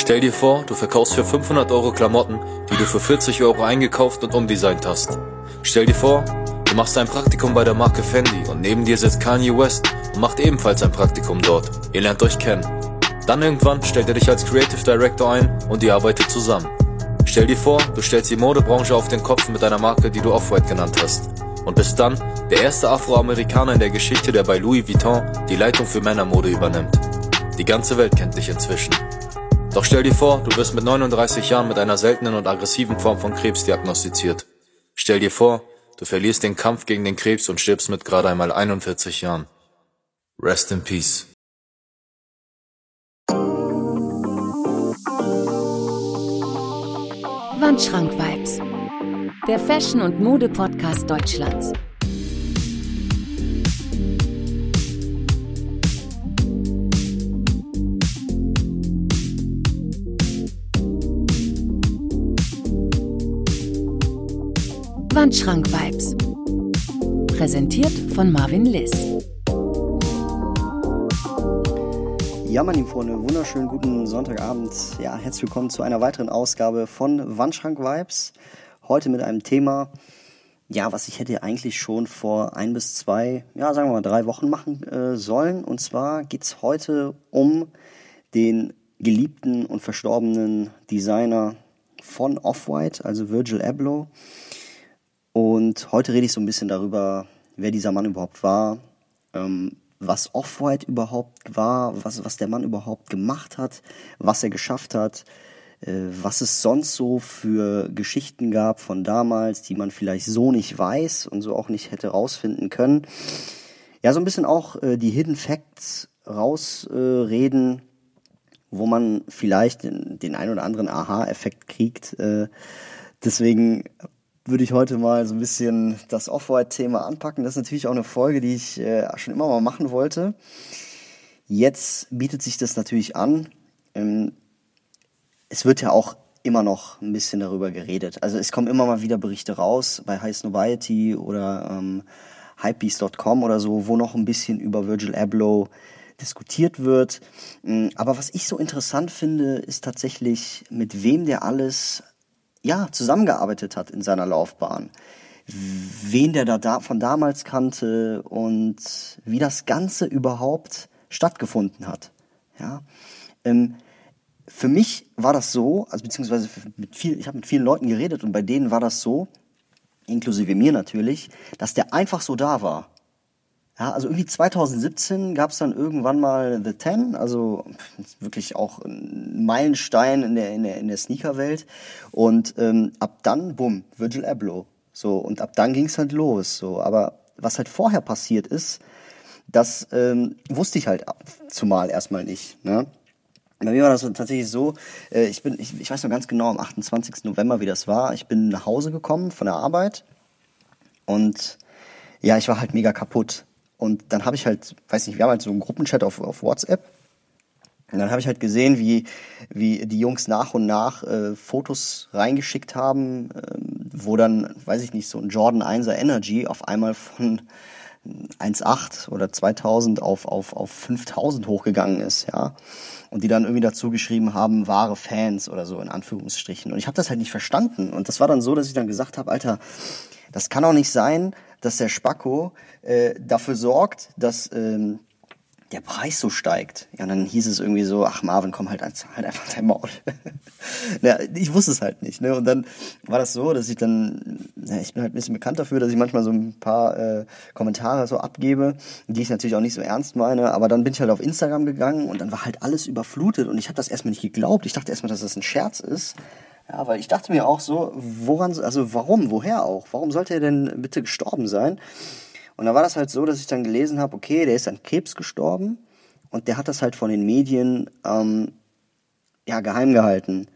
Stell dir vor, du verkaufst für 500 Euro Klamotten, die du für 40 Euro eingekauft und umdesignt hast. Stell dir vor, du machst ein Praktikum bei der Marke Fendi und neben dir sitzt Kanye West und macht ebenfalls ein Praktikum dort. Ihr lernt euch kennen. Dann irgendwann stellt er dich als Creative Director ein und ihr arbeitet zusammen. Stell dir vor, du stellst die Modebranche auf den Kopf mit einer Marke, die du Off-White genannt hast. Und bist dann der erste Afroamerikaner in der Geschichte, der bei Louis Vuitton die Leitung für Männermode übernimmt. Die ganze Welt kennt dich inzwischen. Doch stell dir vor, du wirst mit 39 Jahren mit einer seltenen und aggressiven Form von Krebs diagnostiziert. Stell dir vor, du verlierst den Kampf gegen den Krebs und stirbst mit gerade einmal 41 Jahren. Rest in Peace. Wandschrank Vibes, der Fashion- und Mode-Podcast Deutschlands. Wandschrank Vibes. Präsentiert von Marvin Liss. Ja, meine lieben Freunde, wunderschönen guten Sonntagabend. Ja, herzlich willkommen zu einer weiteren Ausgabe von Wandschrank Vibes. Heute mit einem Thema, ja, was ich hätte eigentlich schon vor ein bis zwei, ja, sagen wir mal drei Wochen machen äh, sollen. Und zwar geht es heute um den geliebten und verstorbenen Designer von Off-White, also Virgil Abloh. Und heute rede ich so ein bisschen darüber, wer dieser Mann überhaupt war, ähm, was Off-White überhaupt war, was, was der Mann überhaupt gemacht hat, was er geschafft hat, äh, was es sonst so für Geschichten gab von damals, die man vielleicht so nicht weiß und so auch nicht hätte rausfinden können. Ja, so ein bisschen auch äh, die Hidden Facts rausreden, äh, wo man vielleicht den, den ein oder anderen Aha-Effekt kriegt. Äh, deswegen würde ich heute mal so ein bisschen das Off-White-Thema anpacken. Das ist natürlich auch eine Folge, die ich äh, schon immer mal machen wollte. Jetzt bietet sich das natürlich an. Ähm, es wird ja auch immer noch ein bisschen darüber geredet. Also es kommen immer mal wieder Berichte raus bei High Snobiety oder ähm, Hypebeast.com oder so, wo noch ein bisschen über Virgil Abloh diskutiert wird. Ähm, aber was ich so interessant finde, ist tatsächlich, mit wem der alles ja, zusammengearbeitet hat in seiner Laufbahn. Wen der da, von damals kannte und wie das Ganze überhaupt stattgefunden hat. Ja, ähm, für mich war das so, also beziehungsweise mit viel, ich habe mit vielen Leuten geredet und bei denen war das so, inklusive mir natürlich, dass der einfach so da war. Ja, also irgendwie 2017 gab es dann irgendwann mal The Ten, also wirklich auch ein Meilenstein in der, in der, in der Sneakerwelt. Und ähm, ab dann, bumm, Virgil Abloh. So, und ab dann ging es halt los. So, aber was halt vorher passiert ist, das ähm, wusste ich halt zumal erstmal nicht. Ne? Bei mir war das tatsächlich so, äh, ich bin, ich, ich weiß noch ganz genau, am 28. November, wie das war. Ich bin nach Hause gekommen von der Arbeit und ja, ich war halt mega kaputt. Und dann habe ich halt, weiß nicht, wir haben halt so einen Gruppenchat auf, auf WhatsApp. Und dann habe ich halt gesehen, wie, wie die Jungs nach und nach äh, Fotos reingeschickt haben, äh, wo dann, weiß ich nicht, so ein Jordan 1er Energy auf einmal von 1,8 oder 2000 auf, auf, auf 5000 hochgegangen ist, ja. Und die dann irgendwie dazu geschrieben haben, wahre Fans oder so in Anführungsstrichen. Und ich habe das halt nicht verstanden. Und das war dann so, dass ich dann gesagt habe, Alter, das kann auch nicht sein, dass der Spacko äh, dafür sorgt, dass ähm, der Preis so steigt. Ja, und dann hieß es irgendwie so, ach Marvin, komm halt, halt einfach dein Maul. ja, ich wusste es halt nicht. Ne? Und dann war das so, dass ich dann, ja, ich bin halt ein bisschen bekannt dafür, dass ich manchmal so ein paar äh, Kommentare so abgebe, die ich natürlich auch nicht so ernst meine. Aber dann bin ich halt auf Instagram gegangen und dann war halt alles überflutet und ich habe das erstmal nicht geglaubt. Ich dachte erstmal, dass das ein Scherz ist. Ja, weil ich dachte mir auch so, woran, also warum, woher auch? Warum sollte er denn bitte gestorben sein? Und da war das halt so, dass ich dann gelesen habe, okay, der ist an Krebs gestorben und der hat das halt von den Medien ähm, ja geheim gehalten.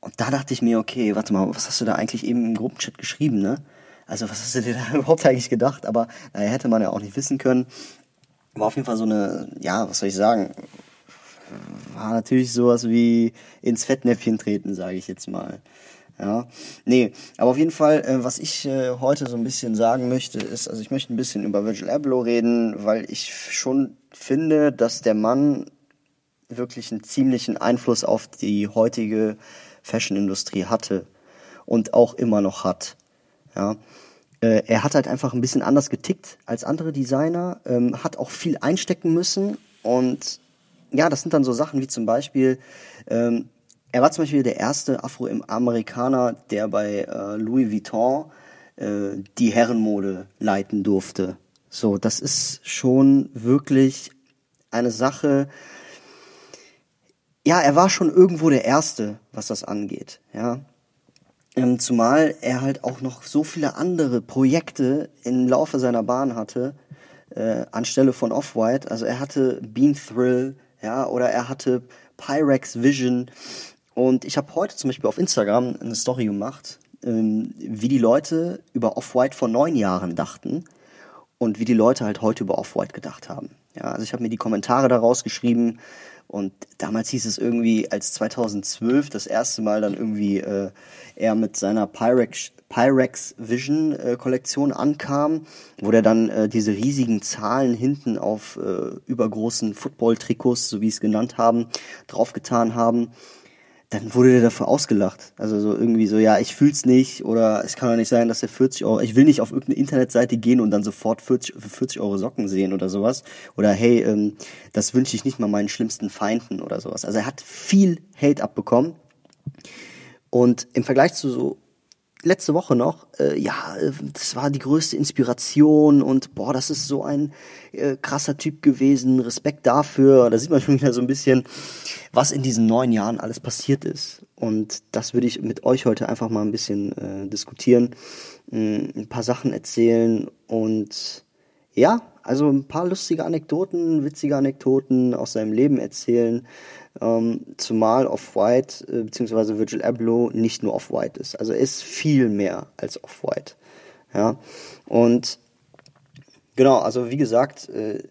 Und da dachte ich mir, okay, warte mal, was hast du da eigentlich eben im Gruppenchat geschrieben, ne? Also was hast du dir da überhaupt eigentlich gedacht? Aber naja, hätte man ja auch nicht wissen können. War auf jeden Fall so eine, ja, was soll ich sagen, war natürlich sowas wie ins Fettnäpfchen treten, sage ich jetzt mal. Ja, nee, aber auf jeden Fall, äh, was ich äh, heute so ein bisschen sagen möchte, ist, also ich möchte ein bisschen über Virgil Abloh reden, weil ich schon finde, dass der Mann wirklich einen ziemlichen Einfluss auf die heutige Fashion-Industrie hatte und auch immer noch hat. Ja. Äh, er hat halt einfach ein bisschen anders getickt als andere Designer, ähm, hat auch viel einstecken müssen und ja, das sind dann so Sachen wie zum Beispiel, ähm, er war zum Beispiel der erste Afroamerikaner, der bei äh, Louis Vuitton äh, die Herrenmode leiten durfte. So, das ist schon wirklich eine Sache. Ja, er war schon irgendwo der Erste, was das angeht. Ja, ähm, zumal er halt auch noch so viele andere Projekte im Laufe seiner Bahn hatte, äh, anstelle von Off-White. Also er hatte Bean Thrill, ja, oder er hatte Pyrex Vision. Und ich habe heute zum Beispiel auf Instagram eine Story gemacht, ähm, wie die Leute über Off-White vor neun Jahren dachten und wie die Leute halt heute über Off-White gedacht haben. Ja, also ich habe mir die Kommentare daraus geschrieben, und damals hieß es irgendwie, als 2012 das erste Mal dann irgendwie äh, er mit seiner Pyrex, Pyrex Vision äh, Kollektion ankam, wo der dann äh, diese riesigen Zahlen hinten auf äh, übergroßen Football-Trikots, so wie es genannt haben, draufgetan haben dann wurde der dafür ausgelacht. Also so irgendwie so, ja, ich fühl's nicht oder es kann doch nicht sein, dass der 40 Euro, ich will nicht auf irgendeine Internetseite gehen und dann sofort 40, für 40 Euro Socken sehen oder sowas. Oder hey, ähm, das wünsche ich nicht mal meinen schlimmsten Feinden oder sowas. Also er hat viel Hate abbekommen. Und im Vergleich zu so letzte Woche noch, äh, ja, das war die größte Inspiration und boah, das ist so ein äh, krasser Typ gewesen, Respekt dafür. Da sieht man schon wieder so ein bisschen, was in diesen neun Jahren alles passiert ist. Und das würde ich mit euch heute einfach mal ein bisschen äh, diskutieren, mh, ein paar Sachen erzählen und ja, also ein paar lustige Anekdoten, witzige Anekdoten aus seinem Leben erzählen. Ähm, zumal Off-White äh, bzw. Virgil Abloh nicht nur Off-White ist. Also er ist viel mehr als Off-White. Ja? Und genau, also wie gesagt, äh,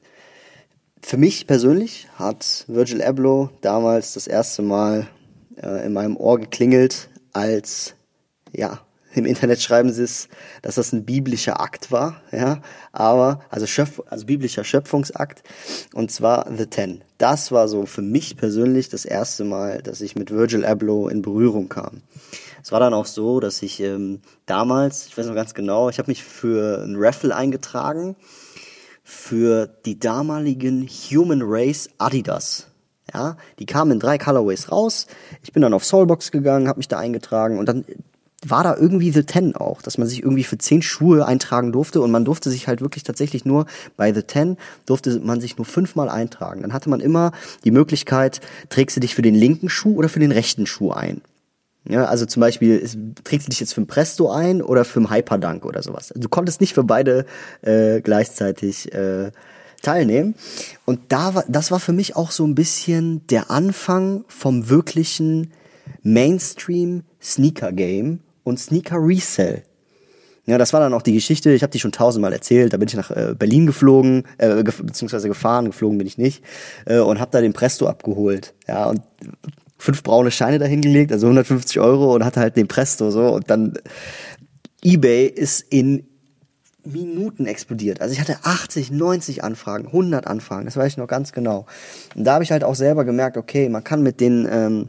für mich persönlich hat Virgil Abloh damals das erste Mal äh, in meinem Ohr geklingelt, als ja, im Internet schreiben sie es, dass das ein biblischer Akt war, ja, aber, also, Schöpf, also biblischer Schöpfungsakt, und zwar The Ten. Das war so für mich persönlich das erste Mal, dass ich mit Virgil Abloh in Berührung kam. Es war dann auch so, dass ich ähm, damals, ich weiß noch ganz genau, ich habe mich für ein Raffle eingetragen für die damaligen Human Race Adidas. Ja, die kamen in drei Colorways raus. Ich bin dann auf Soulbox gegangen, habe mich da eingetragen und dann war da irgendwie The Ten auch, dass man sich irgendwie für zehn Schuhe eintragen durfte und man durfte sich halt wirklich tatsächlich nur bei The Ten durfte man sich nur fünfmal eintragen. Dann hatte man immer die Möglichkeit, trägst du dich für den linken Schuh oder für den rechten Schuh ein. Ja, also zum Beispiel, trägst du dich jetzt für den Presto ein oder für den Hyperdunk oder sowas. Du konntest nicht für beide äh, gleichzeitig äh, teilnehmen. Und da war, das war für mich auch so ein bisschen der Anfang vom wirklichen Mainstream Sneaker Game und Sneaker Resell. Ja, das war dann auch die Geschichte, ich habe die schon tausendmal erzählt, da bin ich nach äh, Berlin geflogen, äh, ge beziehungsweise gefahren, geflogen bin ich nicht, äh, und habe da den Presto abgeholt. Ja, und fünf braune Scheine dahingelegt, also 150 Euro und hatte halt den Presto so und dann eBay ist in Minuten explodiert. Also ich hatte 80, 90 Anfragen, 100 Anfragen, das weiß ich noch ganz genau. Und da habe ich halt auch selber gemerkt, okay, man kann mit den ähm,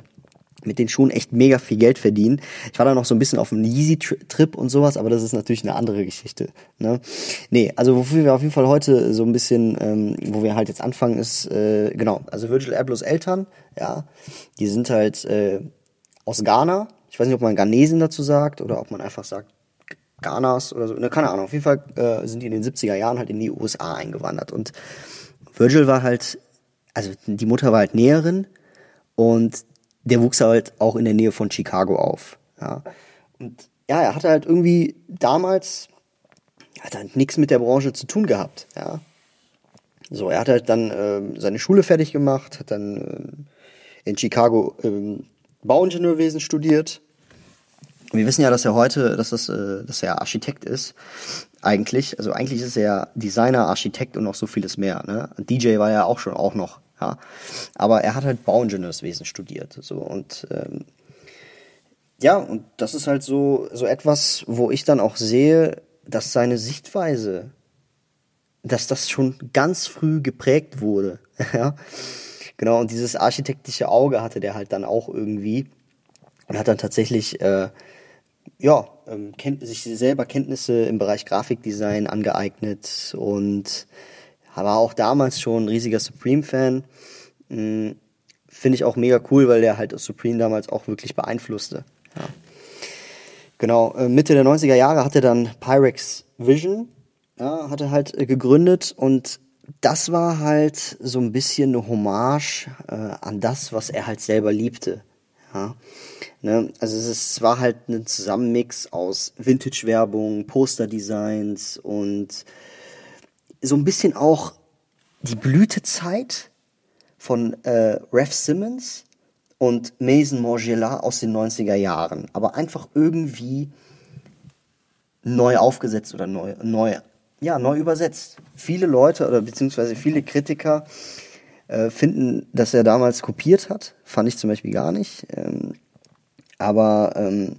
mit den Schuhen echt mega viel Geld verdienen. Ich war da noch so ein bisschen auf einem Yeezy-Trip und sowas, aber das ist natürlich eine andere Geschichte. Ne? Nee, also wofür wir auf jeden Fall heute so ein bisschen, ähm, wo wir halt jetzt anfangen, ist, äh, genau, also Virgil Ablohs Eltern, ja, die sind halt äh, aus Ghana. Ich weiß nicht, ob man Ghanesen dazu sagt oder ob man einfach sagt Ghanas oder so. Ne, keine Ahnung. Auf jeden Fall äh, sind die in den 70er Jahren halt in die USA eingewandert. Und Virgil war halt, also die Mutter war halt Näherin und der wuchs halt auch in der Nähe von Chicago auf. Ja. Und ja, er hatte halt irgendwie damals hat halt nichts mit der Branche zu tun gehabt. Ja. So, er hat halt dann äh, seine Schule fertig gemacht, hat dann äh, in Chicago äh, Bauingenieurwesen studiert. Wir wissen ja, dass er heute, dass, das, äh, dass er Architekt ist, eigentlich. Also eigentlich ist er Designer, Architekt und noch so vieles mehr. Ne? DJ war er auch schon auch noch. Ja. Aber er hat halt Bauingenieurswesen studiert. So und ähm, ja, und das ist halt so, so etwas, wo ich dann auch sehe, dass seine Sichtweise, dass das schon ganz früh geprägt wurde. Ja. Genau, und dieses architektische Auge hatte der halt dann auch irgendwie und hat dann tatsächlich, äh, ja, ähm, kennt, sich selber Kenntnisse im Bereich Grafikdesign angeeignet und war auch damals schon ein riesiger Supreme-Fan. Hm, Finde ich auch mega cool, weil der halt Supreme damals auch wirklich beeinflusste. Ja. Genau, äh, Mitte der 90er Jahre hatte dann Pyrex Vision, ja, hatte halt äh, gegründet und das war halt so ein bisschen eine Hommage äh, an das, was er halt selber liebte. Ja. Ne? Also es, ist, es war halt ein Zusammenmix aus Vintage-Werbung, Poster-Designs und so ein bisschen auch die Blütezeit von äh, Ref Simmons und Mason Morgella aus den 90er Jahren. Aber einfach irgendwie neu aufgesetzt oder neu, neu ja, neu übersetzt. Viele Leute oder beziehungsweise viele Kritiker äh, finden, dass er damals kopiert hat. Fand ich zum Beispiel gar nicht. Ähm, aber ähm,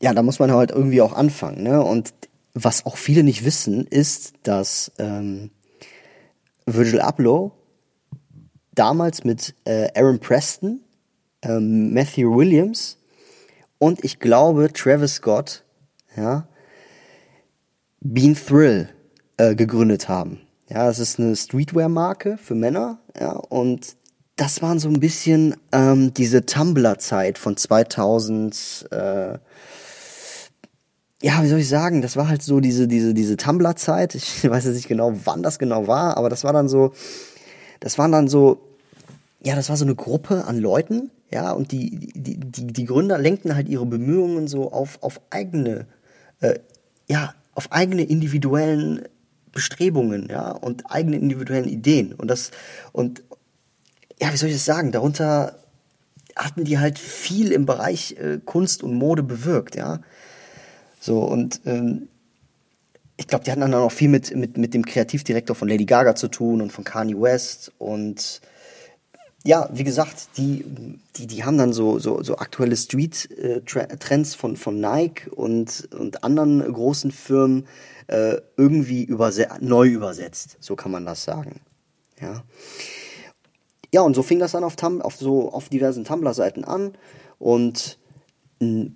ja, da muss man halt irgendwie auch anfangen. Ne? Und was auch viele nicht wissen, ist, dass ähm, Virgil Abloh damals mit äh, Aaron Preston, ähm, Matthew Williams und ich glaube Travis Scott, ja, Bean Thrill äh, gegründet haben. Ja, das ist eine Streetwear-Marke für Männer, ja, und das waren so ein bisschen ähm, diese Tumblr-Zeit von 2000, äh, ja, wie soll ich sagen, das war halt so diese, diese, diese Tumblr-Zeit. Ich weiß jetzt nicht genau, wann das genau war, aber das war dann so, das waren dann so, ja, das war so eine Gruppe an Leuten, ja, und die, die, die, die Gründer lenkten halt ihre Bemühungen so auf, auf eigene, äh, ja, auf eigene individuellen Bestrebungen, ja, und eigene individuellen Ideen. Und das, und ja, wie soll ich das sagen, darunter hatten die halt viel im Bereich äh, Kunst und Mode bewirkt, ja. So, und ähm, ich glaube, die hatten dann auch viel mit, mit, mit dem Kreativdirektor von Lady Gaga zu tun und von Kanye West und ja, wie gesagt, die, die, die haben dann so, so, so aktuelle Street-Trends von, von Nike und, und anderen großen Firmen äh, irgendwie überse neu übersetzt. So kann man das sagen. Ja. Ja, und so fing das dann auf, Tum auf, so, auf diversen Tumblr-Seiten an und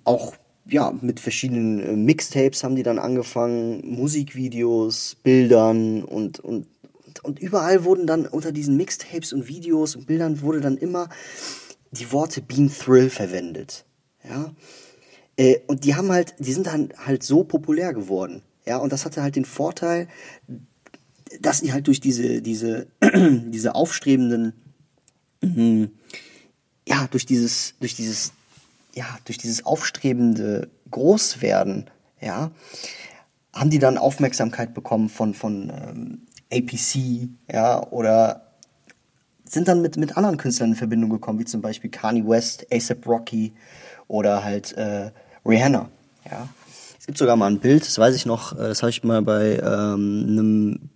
auch ja, mit verschiedenen äh, Mixtapes haben die dann angefangen, Musikvideos, Bildern und, und und überall wurden dann unter diesen Mixtapes und Videos und Bildern wurde dann immer die Worte Bean Thrill verwendet. Ja. Äh, und die haben halt, die sind dann halt so populär geworden. Ja, und das hatte halt den Vorteil, dass sie halt durch diese, diese, diese aufstrebenden, mhm, ja, durch dieses, durch dieses, ja, durch dieses aufstrebende Großwerden, ja, haben die dann Aufmerksamkeit bekommen von, von ähm, APC, ja, oder sind dann mit, mit anderen Künstlern in Verbindung gekommen, wie zum Beispiel Kanye West, ASAP Rocky oder halt äh, Rihanna, ja. Es gibt sogar mal ein Bild, das weiß ich noch, äh, das habe ich mal bei ähm, einem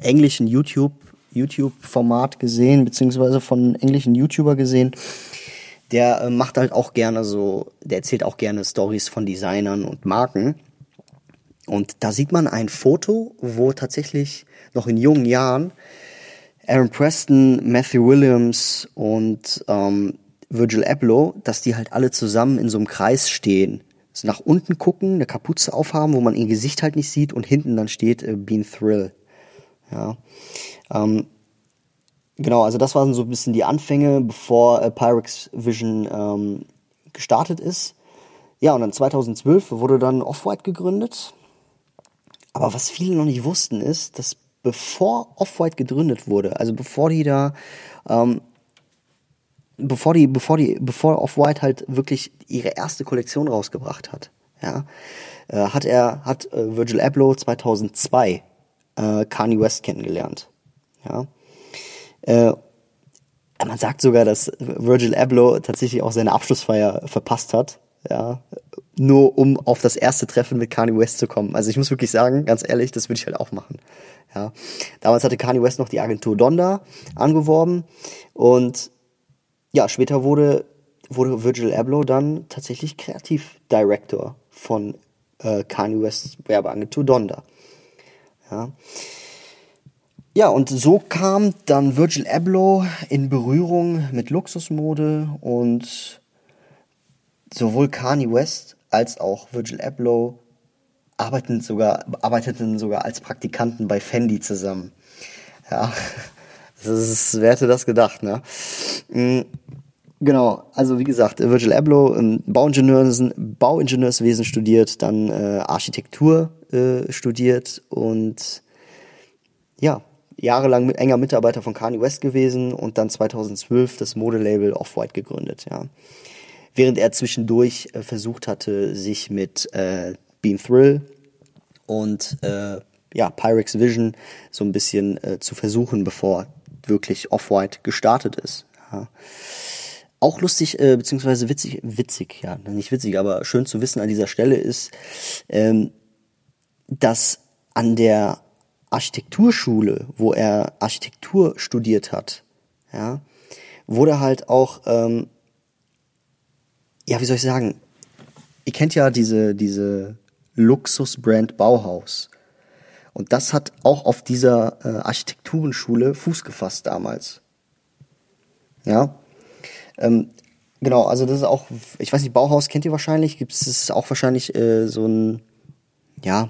englischen YouTube YouTube-Format gesehen, beziehungsweise von einem englischen YouTuber gesehen. Der äh, macht halt auch gerne so, der erzählt auch gerne Stories von Designern und Marken. Und da sieht man ein Foto, wo tatsächlich noch in jungen Jahren Aaron Preston, Matthew Williams und ähm, Virgil Abloh, dass die halt alle zusammen in so einem Kreis stehen. Also nach unten gucken, eine Kapuze aufhaben, wo man ihr Gesicht halt nicht sieht und hinten dann steht äh, Bean Thrill. Ja. Ähm, genau, also das waren so ein bisschen die Anfänge, bevor äh, Pyrex Vision ähm, gestartet ist. Ja, und dann 2012 wurde dann Off-White gegründet. Aber was viele noch nicht wussten, ist, dass bevor Off-White gegründet wurde, also bevor die da, ähm, bevor die, bevor die, bevor Off-White halt wirklich ihre erste Kollektion rausgebracht hat, ja, äh, hat er, hat äh, Virgil Abloh 2002 äh, Kanye West kennengelernt, ja. Äh, man sagt sogar, dass Virgil Abloh tatsächlich auch seine Abschlussfeier verpasst hat, ja, nur um auf das erste Treffen mit Kanye West zu kommen. Also ich muss wirklich sagen, ganz ehrlich, das würde ich halt auch machen. Ja. Damals hatte Kanye West noch die Agentur Donda angeworben und ja, später wurde, wurde Virgil Abloh dann tatsächlich Kreativdirektor von äh, Kanye Wests Werbeagentur Donda. Ja. Ja, und so kam dann Virgil Abloh in Berührung mit Luxusmode und sowohl Kanye West als auch Virgil Abloh arbeiteten sogar, arbeiteten sogar als Praktikanten bei Fendi zusammen. Ja, das ist, wer hätte das gedacht, ne? Mm, genau, also wie gesagt, Virgil Abloh, Bauingenieurs, Bauingenieurswesen studiert, dann äh, Architektur äh, studiert und ja, jahrelang enger Mitarbeiter von Kanye West gewesen und dann 2012 das Modelabel Off-White gegründet, ja. Während er zwischendurch äh, versucht hatte, sich mit äh, Beam Thrill und äh, ja, Pyrex Vision so ein bisschen äh, zu versuchen, bevor wirklich Off-White gestartet ist. Ja. Auch lustig, äh, beziehungsweise witzig, witzig, ja, nicht witzig, aber schön zu wissen an dieser Stelle ist, ähm, dass an der Architekturschule, wo er Architektur studiert hat, ja, wurde halt auch, ähm, ja, wie soll ich sagen, ihr kennt ja diese, diese Luxusbrand Bauhaus. Und das hat auch auf dieser äh, Architekturenschule Fuß gefasst damals. Ja. Ähm, genau, also das ist auch, ich weiß nicht, Bauhaus kennt ihr wahrscheinlich, gibt es auch wahrscheinlich äh, so ein, ja,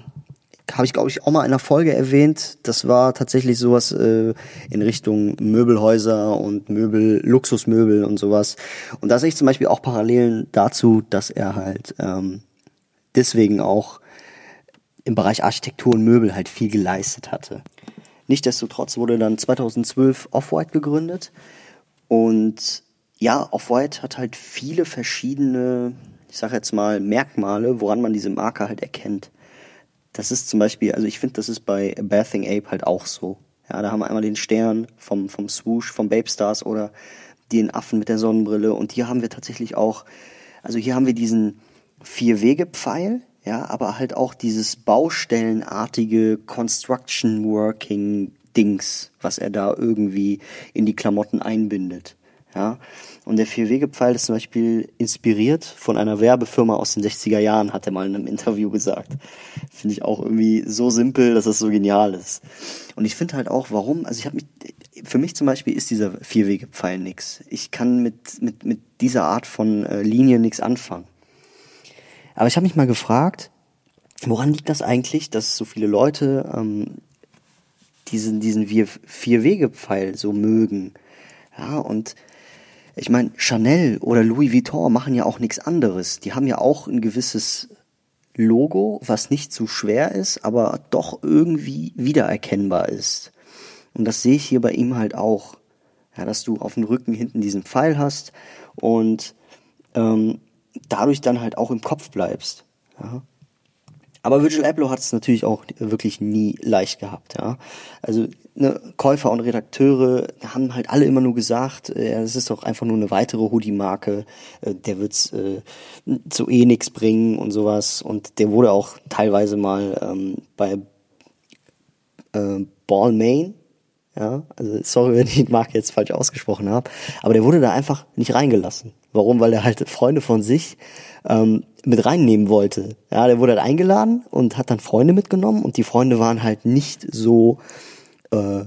habe ich glaube ich auch mal in einer Folge erwähnt. Das war tatsächlich sowas äh, in Richtung Möbelhäuser und Möbel, Luxusmöbel und sowas. Und da sehe ich zum Beispiel auch Parallelen dazu, dass er halt ähm, deswegen auch im Bereich Architektur und Möbel halt viel geleistet hatte. Nichtsdestotrotz wurde dann 2012 Off-White gegründet und ja, Off-White hat halt viele verschiedene, ich sage jetzt mal, Merkmale, woran man diese Marke halt erkennt. Das ist zum Beispiel, also ich finde, das ist bei Bathing Ape halt auch so. Ja, da haben wir einmal den Stern vom, vom Swoosh, vom Babe Stars oder den Affen mit der Sonnenbrille und hier haben wir tatsächlich auch, also hier haben wir diesen Vier-Wege-Pfeil, ja, aber halt auch dieses baustellenartige Construction Working Dings, was er da irgendwie in die Klamotten einbindet. Ja, und der Vier-Wege-Pfeil ist zum Beispiel inspiriert von einer Werbefirma aus den 60er Jahren, hat er mal in einem Interview gesagt. Finde ich auch irgendwie so simpel, dass es so genial ist. Und ich finde halt auch, warum, also ich habe mich, für mich zum Beispiel ist dieser Vier-Wege-Pfeil nix. Ich kann mit, mit, mit dieser Art von äh, Linie nichts anfangen. Aber ich habe mich mal gefragt, woran liegt das eigentlich, dass so viele Leute ähm, diesen, diesen Vier-Wege-Pfeil so mögen? Ja, und ich meine, Chanel oder Louis Vuitton machen ja auch nichts anderes. Die haben ja auch ein gewisses Logo, was nicht zu schwer ist, aber doch irgendwie wiedererkennbar ist. Und das sehe ich hier bei ihm halt auch. Ja, dass du auf dem Rücken hinten diesen Pfeil hast und ähm, dadurch dann halt auch im Kopf bleibst. Ja. Aber Virgil Abloh hat es natürlich auch wirklich nie leicht gehabt. Ja. Also ne, Käufer und Redakteure haben halt alle immer nur gesagt, äh, es ist doch einfach nur eine weitere Hoodie-Marke, äh, der wird's äh, zu eh nix bringen und sowas. Und der wurde auch teilweise mal ähm, bei äh, Ball ja, also sorry, wenn ich die Marke jetzt falsch ausgesprochen habe, aber der wurde da einfach nicht reingelassen. Warum? Weil er halt Freunde von sich ähm, mit reinnehmen wollte. Ja, der wurde halt eingeladen und hat dann Freunde mitgenommen und die Freunde waren halt nicht so äh,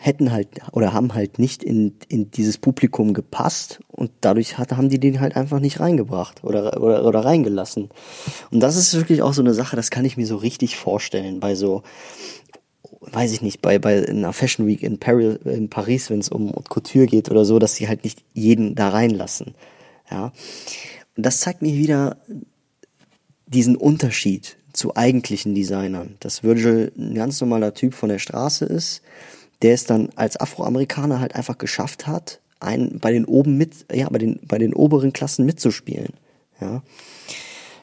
hätten halt oder haben halt nicht in, in dieses Publikum gepasst und dadurch hat, haben die den halt einfach nicht reingebracht oder, oder, oder reingelassen. Und das ist wirklich auch so eine Sache, das kann ich mir so richtig vorstellen bei so weiß ich nicht, bei, bei einer Fashion Week in, Paris, in Paris, wenn es um Couture geht oder so, dass sie halt nicht jeden da reinlassen. Ja. Und das zeigt mir wieder diesen Unterschied zu eigentlichen Designern. Dass Virgil ein ganz normaler Typ von der Straße ist, der es dann als Afroamerikaner halt einfach geschafft hat, einen bei den oben mit, ja, bei den, bei den oberen Klassen mitzuspielen. Ja.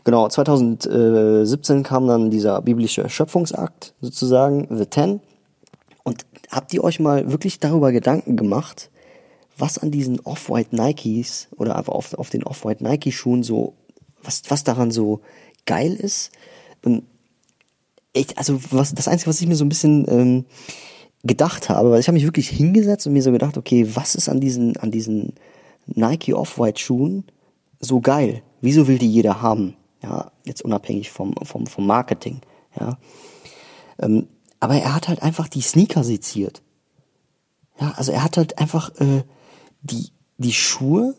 Genau, 2017 kam dann dieser biblische Schöpfungsakt sozusagen, The Ten. Und habt ihr euch mal wirklich darüber Gedanken gemacht, was an diesen Off-White Nikes oder einfach auf, auf den Off-White Nike Schuhen so, was, was daran so geil ist? Und ich, also was, das Einzige, was ich mir so ein bisschen ähm, gedacht habe, weil ich habe mich wirklich hingesetzt und mir so gedacht, okay, was ist an diesen, an diesen Nike Off-White Schuhen so geil? Wieso will die jeder haben? Ja, jetzt unabhängig vom, vom, vom Marketing, ja. Ähm, aber er hat halt einfach die Sneaker seziert. Ja, also er hat halt einfach äh, die, die Schuhe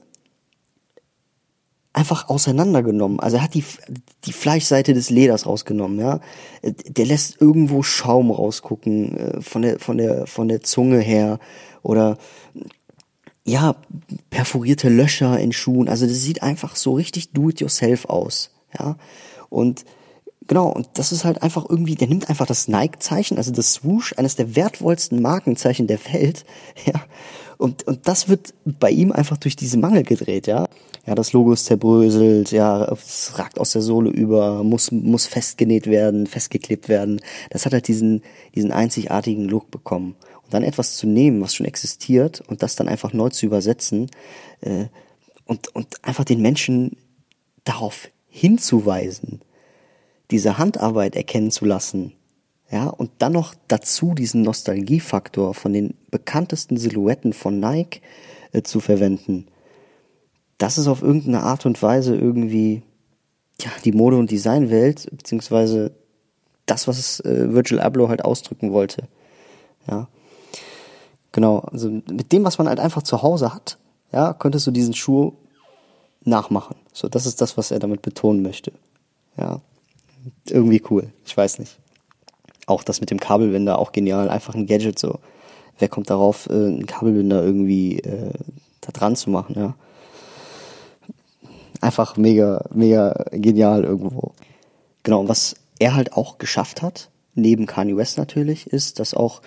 einfach auseinandergenommen. Also er hat die, die Fleischseite des Leders rausgenommen, ja. Der lässt irgendwo Schaum rausgucken, äh, von der, von der, von der Zunge her. Oder, ja, perforierte Löcher in Schuhen. Also das sieht einfach so richtig do-it-yourself aus, ja. Und, Genau, und das ist halt einfach irgendwie, der nimmt einfach das Nike-Zeichen, also das Swoosh, eines der wertvollsten Markenzeichen der Welt, ja, und, und das wird bei ihm einfach durch diese Mangel gedreht, ja. Ja, das Logo ist zerbröselt, ja, es ragt aus der Sohle über, muss, muss festgenäht werden, festgeklebt werden. Das hat halt diesen, diesen einzigartigen Look bekommen. Und dann etwas zu nehmen, was schon existiert, und das dann einfach neu zu übersetzen, äh, und, und einfach den Menschen darauf hinzuweisen, diese Handarbeit erkennen zu lassen, ja, und dann noch dazu diesen Nostalgiefaktor von den bekanntesten Silhouetten von Nike äh, zu verwenden. Das ist auf irgendeine Art und Weise irgendwie ja, die Mode- und Designwelt, beziehungsweise das, was äh, Virgil Abloh halt ausdrücken wollte. Ja. Genau, also mit dem, was man halt einfach zu Hause hat, ja, könntest du diesen Schuh nachmachen. So, das ist das, was er damit betonen möchte. Ja. Irgendwie cool. Ich weiß nicht. Auch das mit dem Kabelbinder, auch genial. Einfach ein Gadget so. Wer kommt darauf, äh, einen Kabelbinder irgendwie äh, da dran zu machen, ja. Einfach mega, mega genial irgendwo. Genau, was er halt auch geschafft hat, neben Kanye West natürlich, ist, dass auch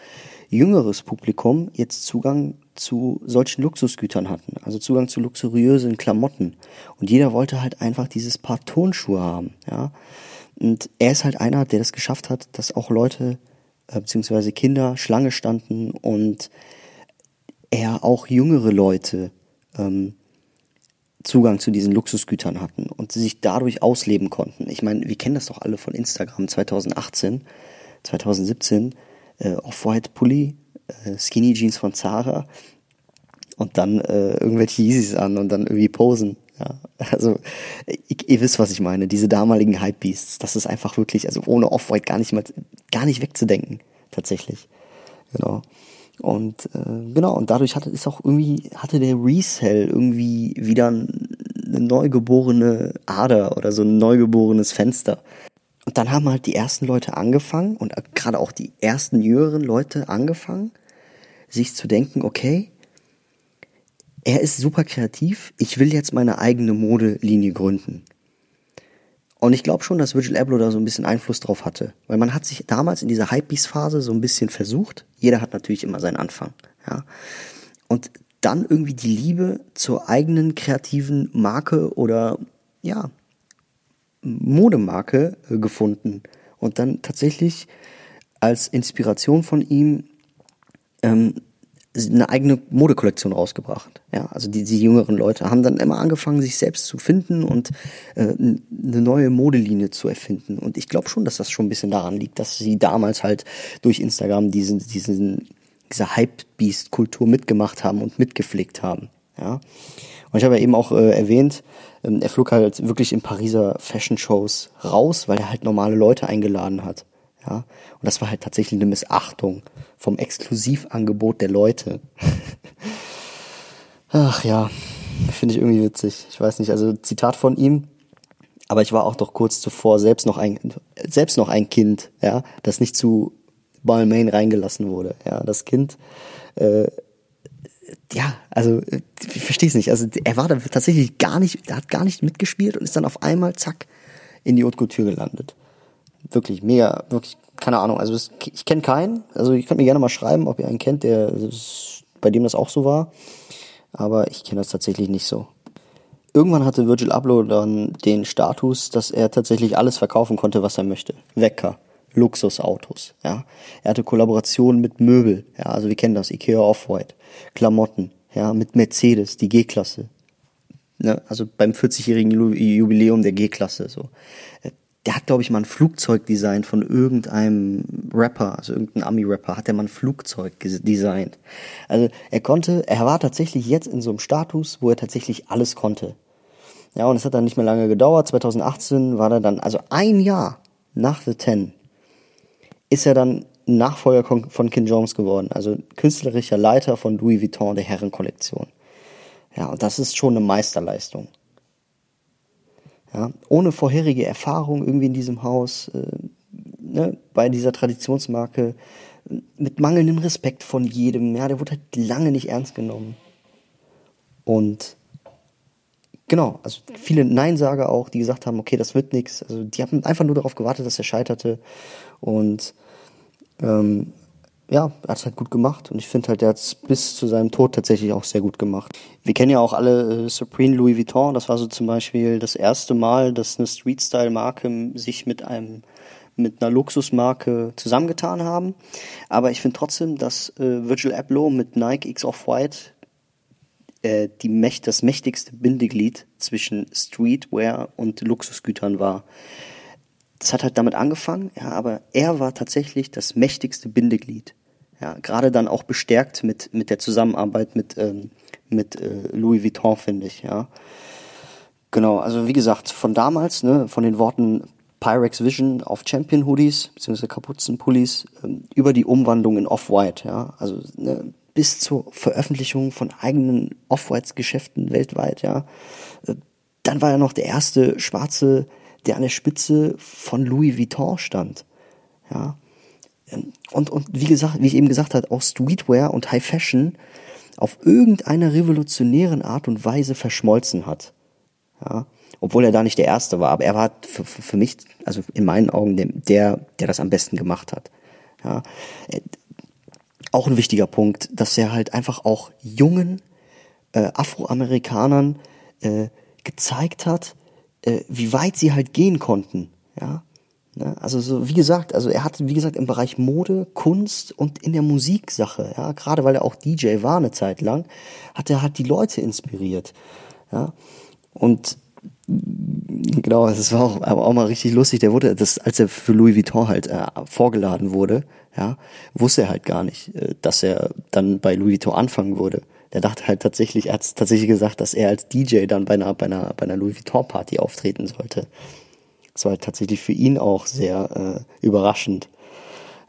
jüngeres Publikum jetzt Zugang zu solchen Luxusgütern hatten, also Zugang zu luxuriösen Klamotten. Und jeder wollte halt einfach dieses Paar Tonschuhe haben, ja. Und er ist halt einer, der das geschafft hat, dass auch Leute äh, beziehungsweise Kinder Schlange standen und er auch jüngere Leute ähm, Zugang zu diesen Luxusgütern hatten und sie sich dadurch ausleben konnten. Ich meine, wir kennen das doch alle von Instagram 2018, 2017, äh, Off-White Pulli, äh, Skinny Jeans von Zara und dann äh, irgendwelche Yeezys an und dann irgendwie posen. Ja, also ich, ihr wisst, was ich meine. Diese damaligen Hypebeasts, das ist einfach wirklich, also ohne Off-White gar nicht mal, gar nicht wegzudenken, tatsächlich. Genau. Und äh, genau, und dadurch hatte ist auch irgendwie, hatte der Resell irgendwie wieder eine neugeborene Ader oder so ein neugeborenes Fenster. Und dann haben halt die ersten Leute angefangen und gerade auch die ersten jüngeren Leute angefangen, sich zu denken, okay, er ist super kreativ, ich will jetzt meine eigene Modelinie gründen. Und ich glaube schon, dass Virgil Abloh da so ein bisschen Einfluss drauf hatte. Weil man hat sich damals in dieser Hypebeast-Phase so ein bisschen versucht. Jeder hat natürlich immer seinen Anfang. Ja. Und dann irgendwie die Liebe zur eigenen kreativen Marke oder ja, Modemarke äh, gefunden. Und dann tatsächlich als Inspiration von ihm ähm, eine eigene Modekollektion rausgebracht. Ja, also die, die jüngeren Leute haben dann immer angefangen, sich selbst zu finden und äh, eine neue Modelinie zu erfinden. Und ich glaube schon, dass das schon ein bisschen daran liegt, dass sie damals halt durch Instagram diesen, diesen, diese Hype-Beast-Kultur mitgemacht haben und mitgepflegt haben. Ja. Und ich habe ja eben auch äh, erwähnt, ähm, er flog halt wirklich in Pariser Fashion-Shows raus, weil er halt normale Leute eingeladen hat. Ja. Und das war halt tatsächlich eine Missachtung vom Exklusivangebot der Leute. Ach ja, finde ich irgendwie witzig. Ich weiß nicht, also Zitat von ihm. Aber ich war auch doch kurz zuvor selbst noch ein, selbst noch ein Kind, ja, das nicht zu Balmain reingelassen wurde. Ja, das Kind, äh, ja, also ich verstehe es nicht. Also er war da tatsächlich gar nicht, er hat gar nicht mitgespielt und ist dann auf einmal zack in die Haute Couture gelandet. Wirklich mega, wirklich keine Ahnung, also das, ich kenne keinen. Also ich könnt mir gerne mal schreiben, ob ihr einen kennt, der bei dem das auch so war. Aber ich kenne das tatsächlich nicht so. Irgendwann hatte Virgil Abloh dann den Status, dass er tatsächlich alles verkaufen konnte, was er möchte. Wecker, Luxusautos, ja. Er hatte Kollaborationen mit Möbel, ja, also wir kennen das, Ikea Off-White, Klamotten, ja, mit Mercedes, die G-Klasse. Ne, also beim 40-jährigen Jubiläum der G-Klasse, so der hat, glaube ich, mal ein Flugzeug designt von irgendeinem Rapper, also irgendein Ami-Rapper, hat er mal ein Flugzeug designt. Also er konnte, er war tatsächlich jetzt in so einem Status, wo er tatsächlich alles konnte. Ja, und es hat dann nicht mehr lange gedauert. 2018 war er dann, also ein Jahr nach The Ten, ist er dann Nachfolger von Ken Jones geworden, also künstlerischer Leiter von Louis Vuitton, der Herrenkollektion. Ja, und das ist schon eine Meisterleistung. Ja, ohne vorherige Erfahrung irgendwie in diesem Haus, äh, ne, bei dieser Traditionsmarke, mit mangelndem Respekt von jedem, ja, der wurde halt lange nicht ernst genommen. Und genau, also viele Neinsager auch, die gesagt haben, okay, das wird nichts. Also die haben einfach nur darauf gewartet, dass er scheiterte. Und ähm, ja, er hat es halt gut gemacht und ich finde halt, er hat es bis zu seinem Tod tatsächlich auch sehr gut gemacht. Wir kennen ja auch alle äh, Supreme Louis Vuitton, das war so zum Beispiel das erste Mal, dass eine Street-Style-Marke sich mit einem mit einer Luxusmarke zusammengetan haben. Aber ich finde trotzdem, dass äh, Virgil Abloh mit Nike X Off-White äh, die Mächt, das mächtigste Bindeglied zwischen Streetwear und Luxusgütern war das hat halt damit angefangen, ja, aber er war tatsächlich das mächtigste Bindeglied. Ja, gerade dann auch bestärkt mit, mit der Zusammenarbeit mit, ähm, mit äh, Louis Vuitton, finde ich, ja. Genau, also wie gesagt, von damals, ne, von den Worten Pyrex Vision auf Champion Hoodies, beziehungsweise Kapuzenpullis, ähm, über die Umwandlung in Off-White, ja, also ne, bis zur Veröffentlichung von eigenen Off-Whites-Geschäften weltweit, ja. Äh, dann war er noch der erste schwarze der an der Spitze von Louis Vuitton stand. Ja. Und, und wie gesagt, wie ich eben gesagt habe, auch Streetwear und High Fashion auf irgendeiner revolutionären Art und Weise verschmolzen hat. Ja. Obwohl er da nicht der Erste war, aber er war für, für mich, also in meinen Augen, der, der das am besten gemacht hat. Ja. Auch ein wichtiger Punkt, dass er halt einfach auch jungen äh, Afroamerikanern äh, gezeigt hat, äh, wie weit sie halt gehen konnten, ja. Ne? Also so, wie gesagt, also er hat, wie gesagt, im Bereich Mode, Kunst und in der Musiksache, ja, gerade weil er auch DJ war eine Zeit lang, hat er halt die Leute inspiriert, ja. Und genau, das war auch, aber auch mal richtig lustig. Der wurde, das, als er für Louis Vuitton halt äh, vorgeladen wurde, ja, wusste er halt gar nicht, äh, dass er dann bei Louis Vuitton anfangen würde der dachte halt tatsächlich, er hat tatsächlich gesagt, dass er als DJ dann bei einer, bei einer, bei einer Louis Vuitton Party auftreten sollte. Das war halt tatsächlich für ihn auch sehr äh, überraschend.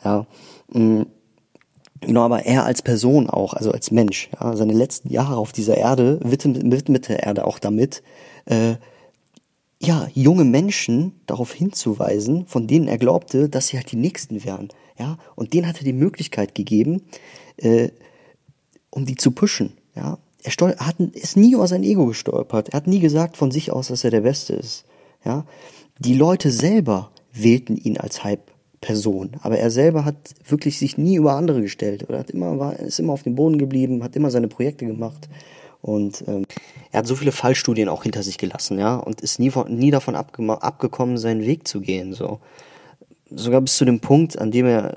Ja. Mhm. Genau, aber er als Person auch, also als Mensch, ja, seine letzten Jahre auf dieser Erde widmete er auch damit, äh, ja, junge Menschen darauf hinzuweisen, von denen er glaubte, dass sie halt die Nächsten wären. Ja, und denen hat er die Möglichkeit gegeben, äh, um die zu pushen. Ja, er hat, ist nie über sein Ego gestolpert. Er hat nie gesagt von sich aus, dass er der Beste ist. Ja, die Leute selber wählten ihn als Hype-Person, aber er selber hat wirklich sich nie über andere gestellt oder hat immer war ist immer auf dem Boden geblieben, hat immer seine Projekte gemacht und ähm, er hat so viele Fallstudien auch hinter sich gelassen, ja, und ist nie von, nie davon abgekommen, seinen Weg zu gehen, so sogar bis zu dem Punkt, an dem er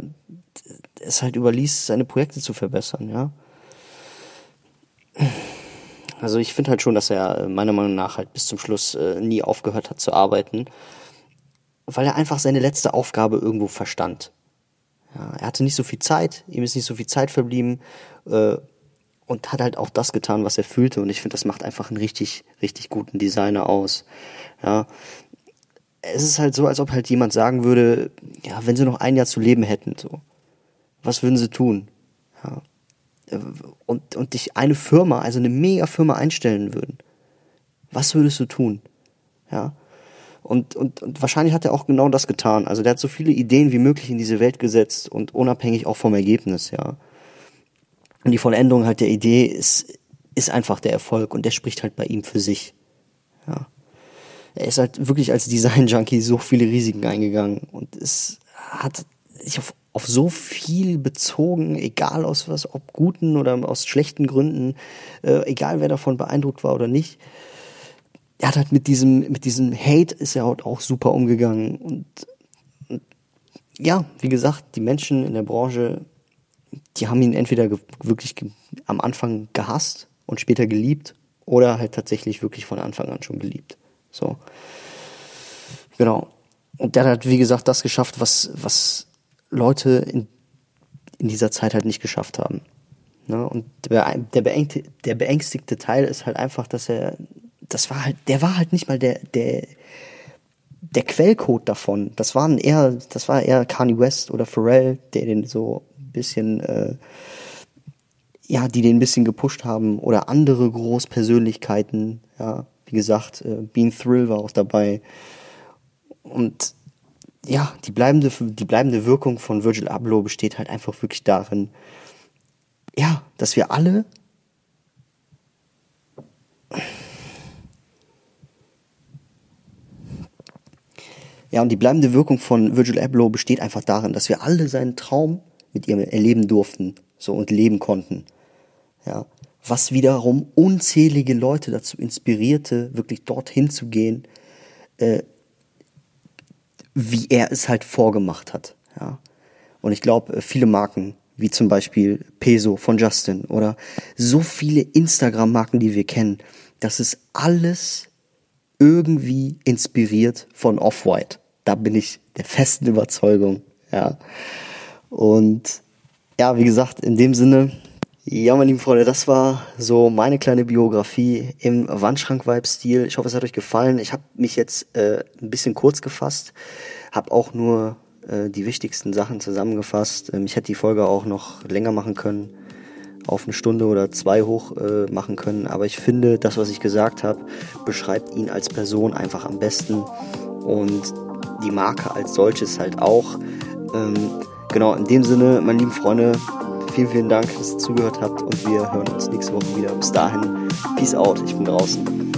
es halt überließ, seine Projekte zu verbessern, ja. Also ich finde halt schon, dass er äh, meiner Meinung nach halt bis zum Schluss äh, nie aufgehört hat zu arbeiten, weil er einfach seine letzte Aufgabe irgendwo verstand. Ja, er hatte nicht so viel Zeit, ihm ist nicht so viel Zeit verblieben äh, und hat halt auch das getan, was er fühlte. Und ich finde, das macht einfach einen richtig, richtig guten Designer aus. Ja, es ist halt so, als ob halt jemand sagen würde, ja, wenn sie noch ein Jahr zu leben hätten, so, was würden sie tun? Ja, und, und dich eine Firma, also eine Mega-Firma einstellen würden, was würdest du tun? Ja. Und, und, und wahrscheinlich hat er auch genau das getan. Also der hat so viele Ideen wie möglich in diese Welt gesetzt und unabhängig auch vom Ergebnis, ja. Und die Vollendung halt der Idee ist, ist einfach der Erfolg und der spricht halt bei ihm für sich. Ja. Er ist halt wirklich als Design-Junkie so viele Risiken eingegangen und es hat sich auf auf so viel bezogen, egal aus was, ob guten oder aus schlechten Gründen, äh, egal wer davon beeindruckt war oder nicht. Er hat halt mit diesem, mit diesem Hate ist er halt auch super umgegangen und, und ja, wie gesagt, die Menschen in der Branche, die haben ihn entweder wirklich am Anfang gehasst und später geliebt oder halt tatsächlich wirklich von Anfang an schon geliebt. So. Genau. Und der hat halt, wie gesagt, das geschafft, was, was Leute in, in dieser Zeit halt nicht geschafft haben. Ne? Und der, der, beängstigte, der beängstigte Teil ist halt einfach, dass er, das war halt, der war halt nicht mal der, der, der Quellcode davon, das waren eher, das war eher Kanye West oder Pharrell, der den so bisschen, äh, ja, die den ein bisschen gepusht haben oder andere Großpersönlichkeiten, ja, wie gesagt, äh, Bean Thrill war auch dabei. Und ja, die bleibende, die bleibende Wirkung von Virgil Abloh besteht halt einfach wirklich darin, ja, dass wir alle Ja, und die bleibende Wirkung von Virgil Abloh besteht einfach darin, dass wir alle seinen Traum mit ihm erleben durften, so und leben konnten. Ja, was wiederum unzählige Leute dazu inspirierte, wirklich dorthin zu gehen, äh, wie er es halt vorgemacht hat. Ja, und ich glaube, viele Marken, wie zum Beispiel Peso von Justin oder so viele Instagram-Marken, die wir kennen, das ist alles irgendwie inspiriert von Off-White. Da bin ich der festen Überzeugung, ja. Und ja, wie gesagt, in dem Sinne, ja, meine lieben Freunde, das war so meine kleine Biografie im Wandschrank-Vibe-Stil. Ich hoffe, es hat euch gefallen. Ich habe mich jetzt äh, ein bisschen kurz gefasst, habe auch nur äh, die wichtigsten Sachen zusammengefasst. Ähm, ich hätte die Folge auch noch länger machen können auf eine Stunde oder zwei hoch äh, machen können. Aber ich finde, das, was ich gesagt habe, beschreibt ihn als Person einfach am besten und die Marke als solches halt auch. Ähm, genau, in dem Sinne, meine lieben Freunde, vielen, vielen Dank, dass ihr zugehört habt und wir hören uns nächste Woche wieder. Bis dahin, peace out, ich bin draußen.